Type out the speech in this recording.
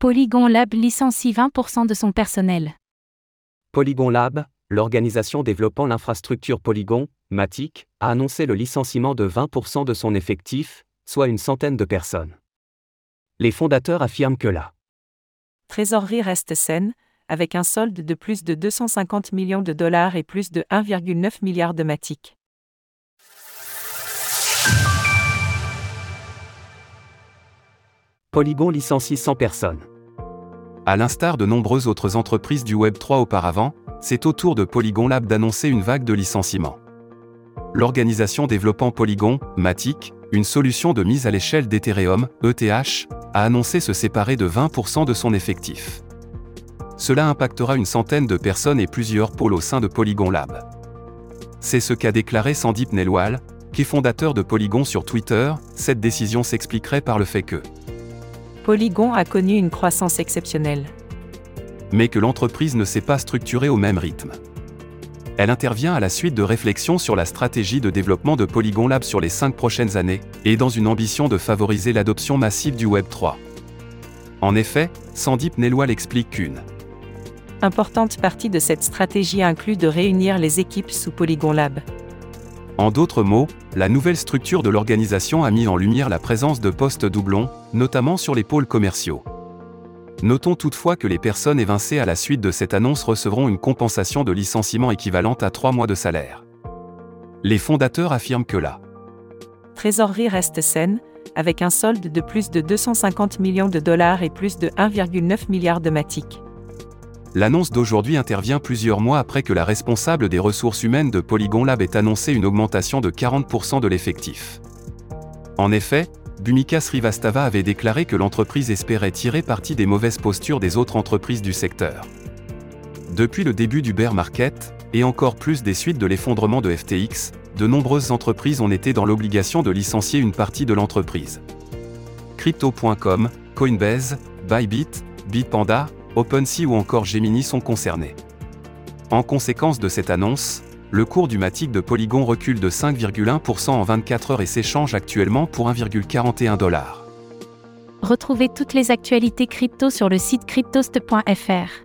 Polygon Lab licencie 20% de son personnel. Polygon Lab, l'organisation développant l'infrastructure Polygon, Matic, a annoncé le licenciement de 20% de son effectif, soit une centaine de personnes. Les fondateurs affirment que la trésorerie reste saine, avec un solde de plus de 250 millions de dollars et plus de 1,9 milliard de Matic. Polygon licencie 100 personnes. À l'instar de nombreuses autres entreprises du Web3 auparavant, c'est au tour de Polygon Lab d'annoncer une vague de licenciements. L'organisation développant Polygon, Matic, une solution de mise à l'échelle d'Ethereum, ETH, a annoncé se séparer de 20% de son effectif. Cela impactera une centaine de personnes et plusieurs pôles au sein de Polygon Lab. C'est ce qu'a déclaré Sandip Nelwal, qui est fondateur de Polygon sur Twitter, cette décision s'expliquerait par le fait que Polygon a connu une croissance exceptionnelle. Mais que l'entreprise ne s'est pas structurée au même rythme. Elle intervient à la suite de réflexions sur la stratégie de développement de Polygon Lab sur les cinq prochaines années, et dans une ambition de favoriser l'adoption massive du Web 3. En effet, Sandip Nelwal explique qu'une importante partie de cette stratégie inclut de réunir les équipes sous Polygon Lab. En d'autres mots, la nouvelle structure de l'organisation a mis en lumière la présence de postes doublons, notamment sur les pôles commerciaux. Notons toutefois que les personnes évincées à la suite de cette annonce recevront une compensation de licenciement équivalente à trois mois de salaire. Les fondateurs affirment que la trésorerie reste saine, avec un solde de plus de 250 millions de dollars et plus de 1,9 milliard de matic. L'annonce d'aujourd'hui intervient plusieurs mois après que la responsable des ressources humaines de Polygon Lab ait annoncé une augmentation de 40% de l'effectif. En effet, Bhumika Srivastava avait déclaré que l'entreprise espérait tirer parti des mauvaises postures des autres entreprises du secteur. Depuis le début du bear market, et encore plus des suites de l'effondrement de FTX, de nombreuses entreprises ont été dans l'obligation de licencier une partie de l'entreprise. Crypto.com, Coinbase, Bybit, Bitpanda, OpenSea ou encore Gemini sont concernés. En conséquence de cette annonce, le cours du Matic de Polygon recule de 5,1% en 24 heures et s'échange actuellement pour 1,41 dollars. Retrouvez toutes les actualités crypto sur le site cryptost.fr.